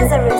The